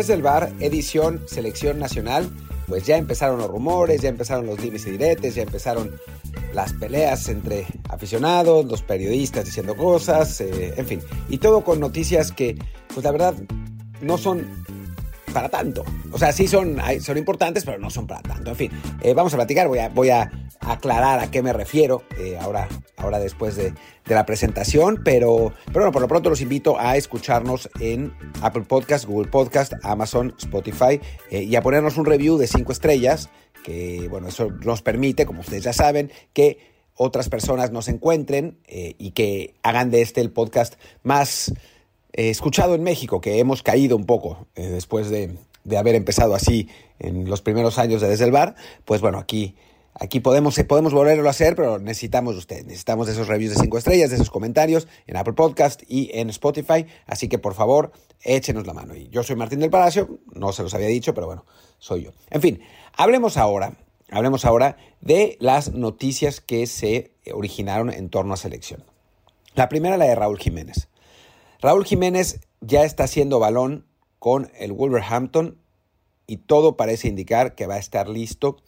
Desde el bar, edición Selección Nacional, pues ya empezaron los rumores, ya empezaron los dimes y diretes, ya empezaron las peleas entre aficionados, los periodistas diciendo cosas, eh, en fin. Y todo con noticias que, pues la verdad, no son para tanto. O sea, sí son, son importantes, pero no son para tanto. En fin, eh, vamos a platicar, voy a, voy a aclarar a qué me refiero eh, ahora, ahora después de, la presentación, pero, pero bueno, por lo pronto los invito a escucharnos en Apple Podcast, Google Podcast, Amazon, Spotify eh, y a ponernos un review de cinco estrellas, que bueno, eso nos permite, como ustedes ya saben, que otras personas nos encuentren y que hagan de este el podcast más escuchado en México, que hemos caído un poco después de, de haber empezado así en los primeros años de Desde el Bar, pues bueno, aquí, aquí podemos, podemos volverlo a hacer, pero necesitamos de ustedes, necesitamos de esos reviews de cinco estrellas, de esos comentarios en Apple Podcast y en Spotify, así que por favor, échenos la mano. Y yo soy Martín del Palacio, no se los había dicho, pero bueno, soy yo. En fin, hablemos ahora, hablemos ahora de las noticias que se originaron en torno a selección. La primera, la de Raúl Jiménez. Raúl Jiménez ya está haciendo balón con el Wolverhampton y todo parece indicar que va a estar listo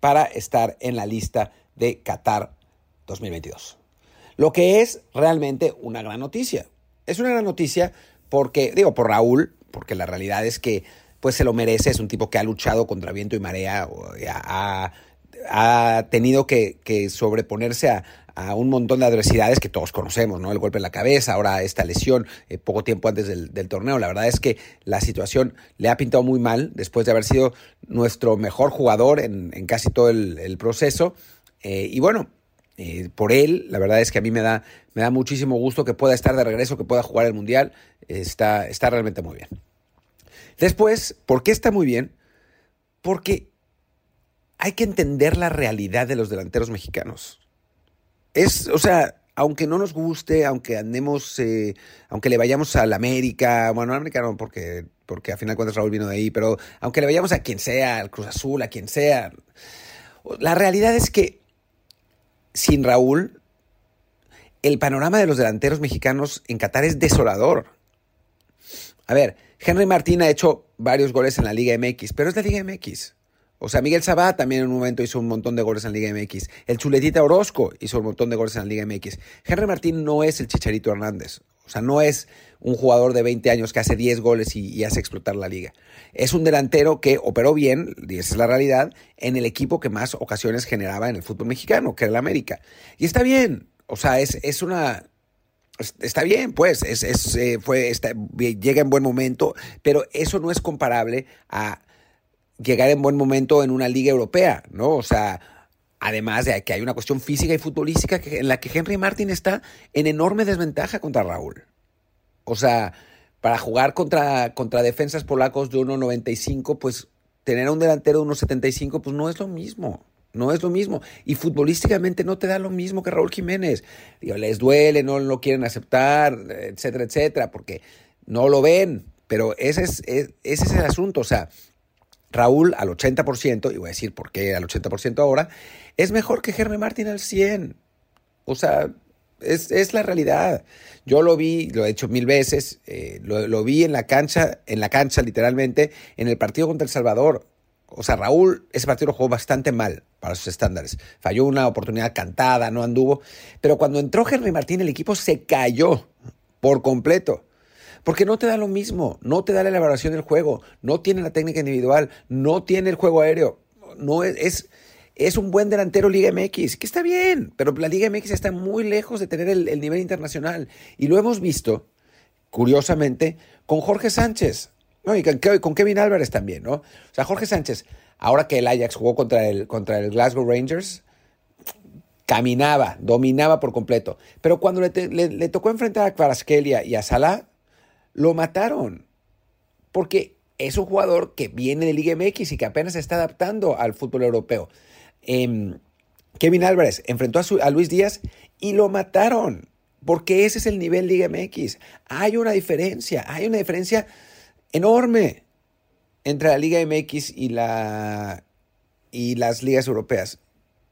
para estar en la lista de Qatar 2022. Lo que es realmente una gran noticia. Es una gran noticia porque, digo, por Raúl, porque la realidad es que pues se lo merece, es un tipo que ha luchado contra viento y marea, ha, ha tenido que, sobreponerse a, un montón de adversidades que todos conocemos, ¿no? El golpe en la cabeza, ahora esta lesión, eh, poco tiempo antes del, torneo. La verdad es que la situación le ha pintado muy mal después de haber sido nuestro mejor jugador en, casi todo el, proceso. Eh, y bueno, eh, por él, la verdad es que a mí me da, me da muchísimo gusto que pueda estar de regreso, que pueda jugar el Mundial. está, está realmente muy bien. Después, ¿por qué está muy bien? Porque hay que entender la realidad de los delanteros mexicanos es, o sea, aunque no nos guste, aunque andemos, eh, aunque le vayamos al América, bueno, al América no, porque, porque a final de cuentas Raúl vino de ahí, pero aunque le vayamos a quien sea, al Cruz Azul, a quien sea, la realidad es que sin Raúl, el panorama de los delanteros mexicanos en Qatar es desolador. A ver, Henry Martín ha hecho varios goles en la Liga MX, pero es la Liga MX. O sea, Miguel Sabá también en un momento hizo un montón de goles en la Liga MX. El Chuletita Orozco hizo un montón de goles en la Liga MX. Henry Martín no es el Chicharito Hernández. O sea, no es un jugador de 20 años que hace 10 goles y, hace explotar la liga. Es un delantero que operó bien, y esa es la realidad, en el equipo que más ocasiones generaba en el fútbol mexicano, que era el América. Y está bien. O sea, es, es una, está bien, pues, es, eh, fue, llega en buen momento, pero eso no es comparable a llegar en buen momento en una liga europea, ¿no? O sea, además de que hay una cuestión física y futbolística en la que Henry Martin está en enorme desventaja contra Raúl. O sea, para jugar contra, contra defensas polacos de 1.95, pues tener a un delantero de 1.75, pues no es lo mismo. No es lo mismo. Y futbolísticamente no te da lo mismo que Raúl Jiménez. Digo, les duele, no lo quieren aceptar, etcétera, etcétera, porque no lo ven. Pero ese es, ese es el asunto. O sea, Raúl al 80%, y voy a decir por qué al 80% ahora, es mejor que Henry Martin al 100%. O sea, es, la realidad. Yo lo vi, lo he hecho mil veces, eh, lo, vi en la cancha, en la cancha literalmente, en el partido contra El Salvador. O sea, Raúl, ese partido jugó bastante mal para sus estándares. Falló una oportunidad cantada, no anduvo. Pero cuando entró Henry Martín, el equipo se cayó por completo. Porque no te da lo mismo, no te da la elaboración del juego, no tiene la técnica individual, no tiene el juego aéreo, no es, es, un buen delantero Liga MX, que está bien, pero la Liga MX está muy lejos de tener el, nivel internacional. Y lo hemos visto, curiosamente, con Jorge Sánchez, ¿no? y con, Kevin Álvarez también, ¿no? O sea, Jorge Sánchez, ahora que el Ajax jugó contra el, contra el Glasgow Rangers, caminaba, dominaba por completo. Pero cuando le, tocó enfrentar a Kvaratskhelia y a Salah, lo mataron. Porque es un jugador que viene de Liga MX y que apenas se está adaptando al fútbol europeo. Em, Kevin Álvarez enfrentó a, Luis Díaz y lo mataron. Porque ese es el nivel Liga MX. Hay una diferencia, hay una diferencia enorme entre la Liga MX y, la, y las ligas europeas.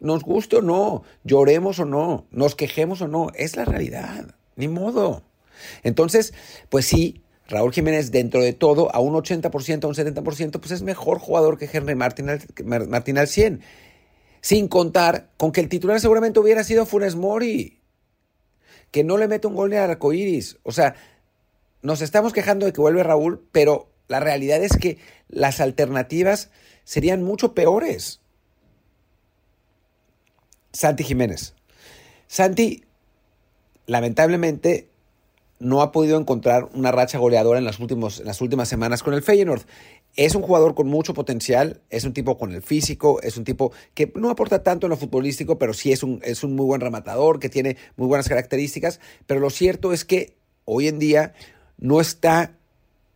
Nos guste o no, lloremos o no, nos quejemos o no, es la realidad. Ni modo. Entonces, pues sí, Raúl Jiménez, dentro de todo, a un 80%, a un 70%, pues es mejor jugador que Henry Martín al, 100. Sin contar con que el titular seguramente hubiera sido Funes Mori, que no le mete un gol ni al arcoíris. O sea, nos estamos quejando de que vuelve Raúl, pero la realidad es que las alternativas serían mucho peores. Santi Jiménez. Santi, lamentablemente, no ha podido encontrar una racha goleadora en, las las últimas semanas con el Feyenoord. Es un jugador con mucho potencial, es un tipo con el físico, es un tipo que no aporta tanto en lo futbolístico, pero sí es un, es un muy buen rematador, que tiene muy buenas características. Pero lo cierto es que hoy en día no está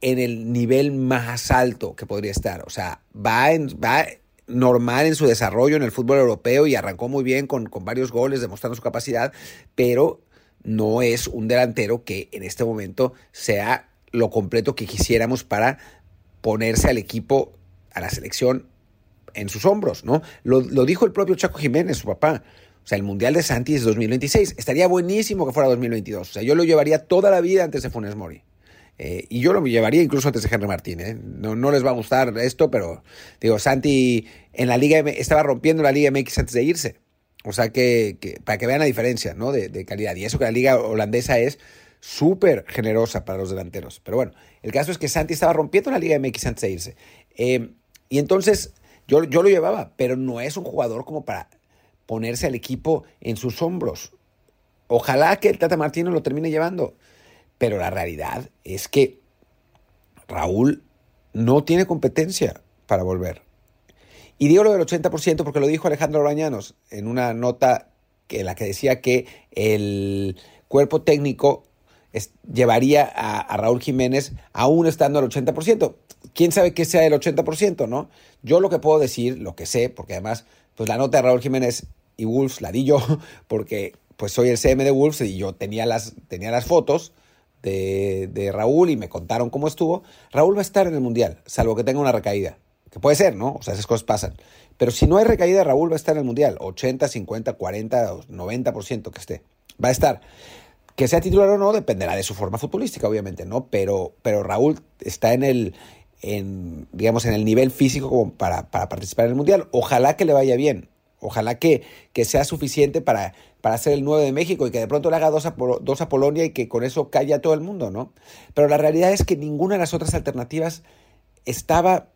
en el nivel más alto que podría estar. O sea, va, en, va normal en su desarrollo en el fútbol europeo y arrancó muy bien con, con varios goles, demostrando su capacidad, pero no es un delantero que en este momento sea lo completo que quisiéramos para ponerse al equipo, a la selección en sus hombros, ¿no? Lo, dijo el propio Chaco Jiménez, su papá. O sea, el Mundial de Santi es 2026. Estaría buenísimo que fuera 2022. O sea, yo lo llevaría toda la vida antes de Funes Mori. Eh, y yo lo llevaría incluso antes de Henry Martín. ¿eh? No, no, les va a gustar esto, pero digo, Santi en la Liga estaba rompiendo la Liga MX antes de irse. O sea que, para que vean la diferencia ¿no? de, calidad. Y eso que la liga holandesa es súper generosa para los delanteros. Pero bueno, el caso es que Santi estaba rompiendo la Liga MX antes de irse. Eh, y entonces yo, yo lo llevaba, pero no es un jugador como para ponerse al equipo en sus hombros. Ojalá que el Tata Martino lo termine llevando. Pero la realidad es que Raúl no tiene competencia para volver. Y digo lo del 80% porque lo dijo Alejandro Orañanos en una nota que la que decía que el cuerpo técnico llevaría a, Raúl Jiménez aún estando al 80%. ¿Quién sabe qué sea el 80%, no? Yo lo que puedo decir, lo que sé, porque además, pues la nota de Raúl Jiménez y Wolves la di yo, porque pues soy el CM de Wolves y yo tenía las, tenía las fotos de, de Raúl y me contaron cómo estuvo. Raúl va a estar en el Mundial, salvo que tenga una recaída. Que puede ser, ¿no? O sea, esas cosas pasan. Pero si no hay recaída, Raúl va a estar en el Mundial. 80, 50, 40, 90% que esté. Va a estar. Que sea titular o no dependerá de su forma futbolística, obviamente, ¿no? Pero, pero Raúl está en el, en, digamos, en el nivel físico como para, para participar en el Mundial. Ojalá que le vaya bien. Ojalá que, que sea suficiente para, para ser el 9 de México y que de pronto le haga dos a, dos a Polonia y que con eso calle a todo el mundo, ¿no? Pero la realidad es que ninguna de las otras alternativas estaba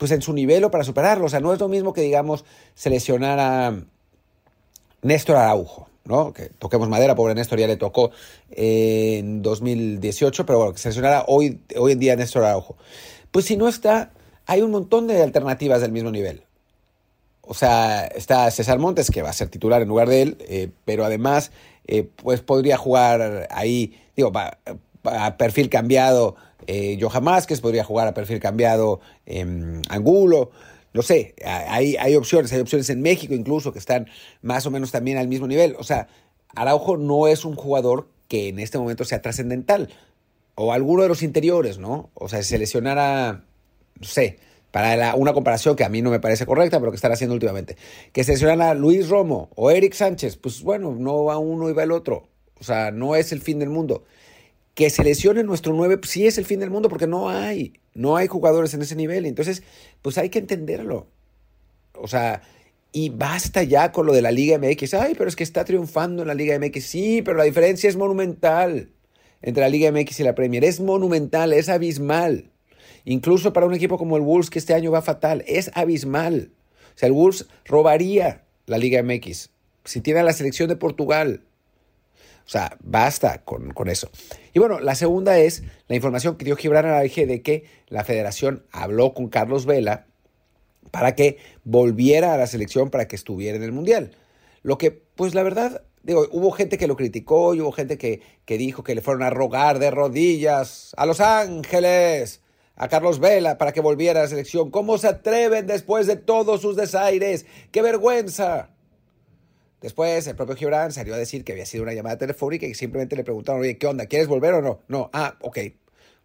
pues en su nivel o para superarlo. O sea, no es lo mismo que, digamos, seleccionar a Néstor Araujo, ¿no? Que toquemos madera, pobre Néstor ya le tocó en 2018, pero bueno, que seleccionara hoy, hoy en día a Néstor Araujo. Pues si no está, hay un montón de alternativas del mismo nivel. O sea, está César Montes, que va a ser titular en lugar de él, eh, pero además, eh, pues podría jugar ahí, digo, a perfil cambiado eh, Johan Másquez, podría jugar a perfil cambiado en Angulo. No sé, hay, hay opciones, hay opciones en México incluso que están más o menos también al mismo nivel. O sea, Araujo no es un jugador que en este momento sea trascendental. O alguno de los interiores, ¿no? O sea, si seleccionara, no sé, para una comparación que a mí no me parece correcta, pero que están haciendo últimamente, que seleccionara a Luis Romo o Eric Sánchez, pues bueno, no va uno y va el otro. O sea, no es el fin del mundo que se lesione nuestro 9 pues, sí es el fin del mundo porque no hay, no hay jugadores en ese nivel. Entonces, pues hay que entenderlo. O sea, y basta ya con lo de la Liga MX. Ay, pero es que está triunfando en la Liga MX. Sí, pero la diferencia es monumental entre la Liga MX y la Premier. Es monumental, es abismal. Incluso para un equipo como el Wolves, que este año va fatal, es abismal. O sea, el Wolves robaría la Liga MX si tiene a la selección de Portugal. O sea, basta con, eso. Y bueno, la segunda es la información que dio Gibran Araige de que la federación habló con Carlos Vela para que volviera a la selección para que estuviera en el Mundial. Lo que, pues la verdad, digo, hubo gente que lo criticó y hubo gente que, que dijo que le fueron a rogar de rodillas a Los Ángeles, a Carlos Vela para que volviera a la selección. ¿Cómo se atreven después de todos sus desaires? ¡Qué vergüenza! Después el propio Gibran salió a decir que había sido una llamada telefónica y simplemente le preguntaron, oye, ¿qué onda? ¿Quieres volver o no? No, ah, ok.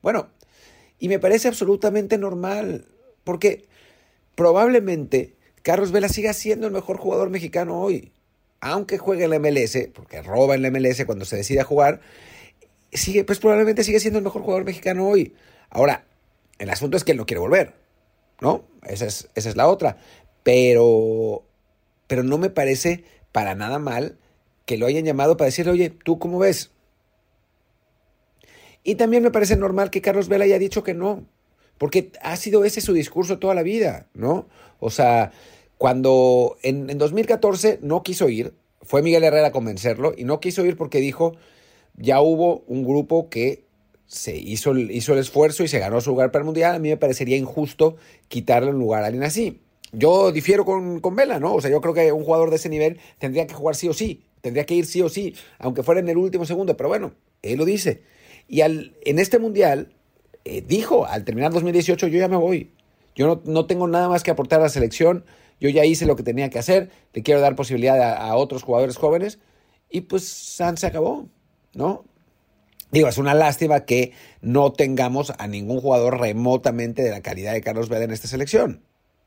Bueno, y me parece absolutamente normal, porque probablemente Carlos Vela siga siendo el mejor jugador mexicano hoy. Aunque juegue en la MLS, porque roba en la MLS cuando se decide a jugar, sigue, pues probablemente sigue siendo el mejor jugador mexicano hoy. Ahora, el asunto es que él no quiere volver, ¿no? Esa es, esa es la otra. Pero, pero no me parece para nada mal que lo hayan llamado para decirle, oye, ¿tú cómo ves? Y también me parece normal que Carlos Vela haya dicho que no, porque ha sido ese su discurso toda la vida, ¿no? O sea, cuando en, en 2014 no quiso ir, fue Miguel Herrera a convencerlo y no quiso ir porque dijo, ya hubo un grupo que se hizo, hizo el esfuerzo y se ganó su lugar para el Mundial, a mí me parecería injusto quitarle un lugar a alguien así. Yo difiero con, con Vela, ¿no? O sea, yo creo que un jugador de ese nivel tendría que jugar sí o sí, tendría que ir sí o sí, aunque fuera en el último segundo, pero bueno, él lo dice. Y al, en este Mundial eh, dijo, al terminar 2018, yo ya me voy. Yo no, no, tengo nada más que aportar a la selección, yo ya hice lo que tenía que hacer, le quiero dar posibilidad a, otros jugadores jóvenes y pues San se acabó, ¿no? Digo, es una lástima que no tengamos a ningún jugador remotamente de la calidad de Carlos Vela en esta selección,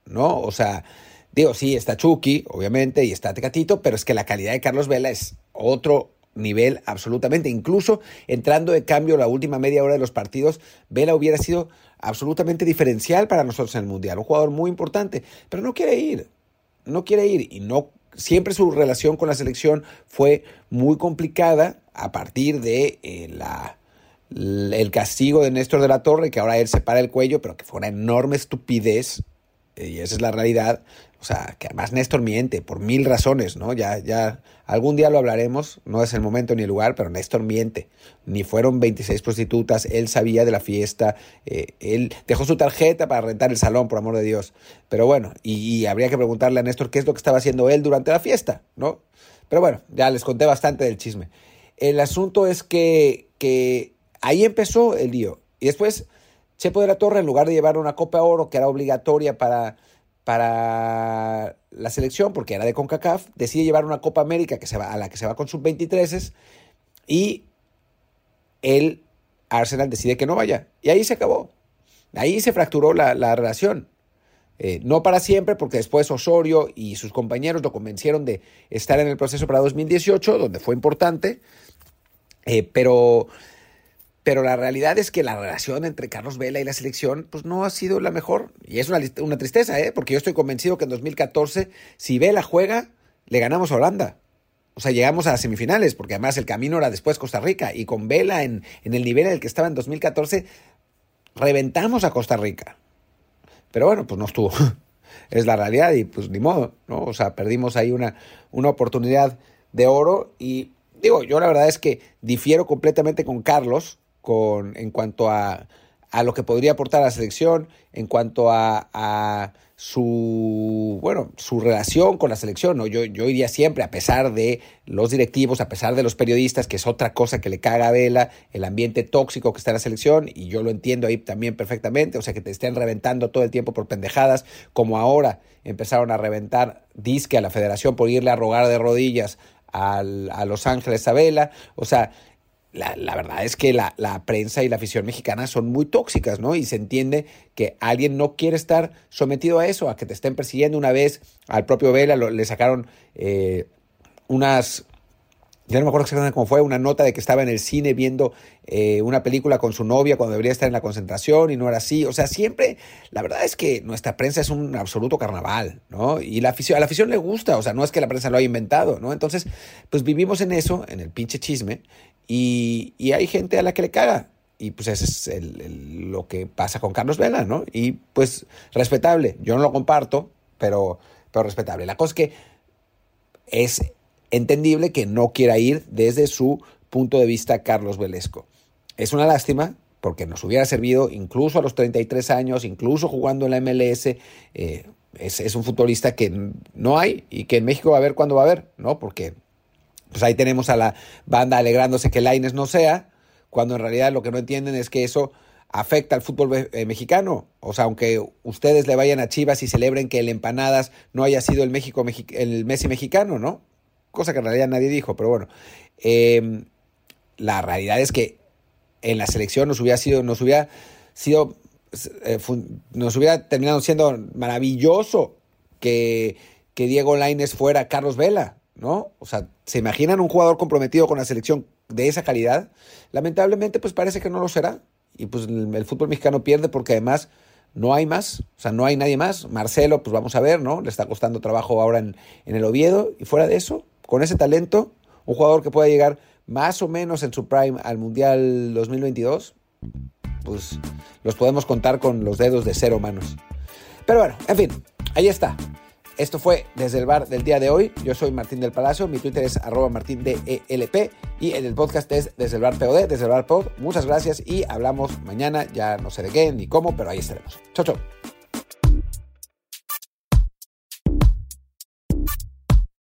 ¿no? O sea, digo, sí, está Chucky, obviamente, y está Tecatito, pero es que la calidad de Carlos Vela es otro nivel absolutamente. Incluso entrando de cambio la última media hora de los partidos, Vela hubiera sido absolutamente diferencial para nosotros en el Mundial, un jugador muy importante, pero no quiere ir, no quiere ir y no siempre su relación con la selección fue muy complicada a partir de eh, la, el castigo de Néstor de la Torre, que ahora él se para el cuello, pero que fue una enorme estupidez, y esa es la realidad. O sea, que además Néstor miente por mil razones, ¿no? Ya, ya, algún día lo hablaremos, no es el momento ni el lugar, pero Néstor miente. Ni fueron 26 prostitutas, él sabía de la fiesta, eh, él dejó su tarjeta para rentar el salón, por amor de Dios. Pero bueno, y, habría que preguntarle a Néstor qué es lo que estaba haciendo él durante la fiesta, ¿no? Pero bueno, ya les conté bastante del chisme. El asunto es que, que ahí empezó el lío. Y después, Chepo de la Torre, en lugar de llevar una Copa Oro, que era obligatoria para, para la selección, porque era de CONCACAF, decide llevar una Copa América a la que se va con sub-23 y el Arsenal decide que no vaya. Y ahí se acabó. Ahí se fracturó la, la relación. Eh, no para siempre, porque después Osorio y sus compañeros lo convencieron de estar en el proceso para 2018, donde fue importante, eh, pero, pero la realidad es que la relación entre Carlos Vela y la selección pues no ha sido la mejor. Y es una, tristeza, ¿eh? porque yo estoy convencido que en 2014, si Vela juega, le ganamos a Holanda. O sea, llegamos a semifinales, porque además el camino era después Costa Rica. Y con Vela en, el nivel en el que estaba en 2014, reventamos a Costa Rica. Pero bueno, pues no estuvo. es la realidad y pues ni modo, ¿no? O sea, perdimos ahí una oportunidad de oro y digo, yo la verdad es que difiero completamente con Carlos con, en cuanto a, a lo que podría aportar a la selección, en cuanto a, a su, bueno, su relación con la selección. ¿no? Yo, yo iría siempre, a pesar de los directivos, a pesar de los periodistas, que es otra cosa que le caga a Vela, el ambiente tóxico que está en la selección, y yo lo entiendo ahí también perfectamente, o sea, que te estén reventando todo el tiempo por pendejadas, como ahora empezaron a reventar disque a la federación por irle a rogar de rodillas al, a Los Ángeles a Vela, o sea, la, la, verdad es que la, la, prensa y la afición mexicana son muy tóxicas, ¿no? Y se entiende que alguien no quiere estar sometido a eso, a que te estén persiguiendo. Una vez al propio Vela lo, le sacaron eh, unas, ya no me acuerdo exactamente cómo fue, una nota de que estaba en el cine viendo eh, una película con su novia cuando debería estar en la concentración y no era así. O sea, siempre, la verdad es que nuestra prensa es un absoluto carnaval, ¿no? Y la afición, a la afición le gusta, o sea, no es que la prensa lo haya inventado, ¿no? Entonces, pues vivimos en eso, en el pinche chisme, y, y hay gente a la que le caga. Y pues eso es lo que pasa con Carlos Vela, ¿no? Y pues respetable, yo no lo comparto, pero, pero respetable. La cosa es que es entendible que no quiera ir desde su punto de vista Carlos Velesco. Es una lástima porque nos hubiera servido incluso a los 33 años, incluso jugando en la MLS. Eh, es, un futbolista que no hay y que en México va a ver cuándo va a haber, ¿no? Porque pues ahí tenemos a la banda alegrándose que Laines no sea, cuando en realidad lo que no entienden es que eso afecta al fútbol eh, mexicano. O sea, aunque ustedes le vayan a Chivas y celebren que el Empanadas no haya sido el, México, el Messi mexicano, ¿no? Cosa que en realidad nadie dijo, pero bueno. Eh, la realidad es que en la selección nos hubiera sido, nos hubiera sido, eh, nos hubiera terminado siendo maravilloso que, que Diego Laines fuera Carlos Vela. ¿no? O sea, ¿se imaginan un jugador comprometido con la selección de esa calidad? Lamentablemente, pues parece que no lo será. Y pues el, fútbol mexicano pierde porque además no hay más, o sea, no hay nadie más. Marcelo, pues vamos a ver, ¿no? Le está costando trabajo ahora en, en el Oviedo. Y fuera de eso, con ese talento, un jugador que pueda llegar más o menos en su prime al Mundial 2022, pues los podemos contar con los dedos de cero manos. Pero bueno, en fin, ahí está. Esto fue desde el bar del día de hoy. Yo soy Martín del Palacio, mi Twitter es arroba martindelp y el podcast es desde el bar POD, desde el bar POD. Muchas gracias y hablamos mañana, ya no sé de qué ni cómo, pero ahí estaremos. Chau, chau.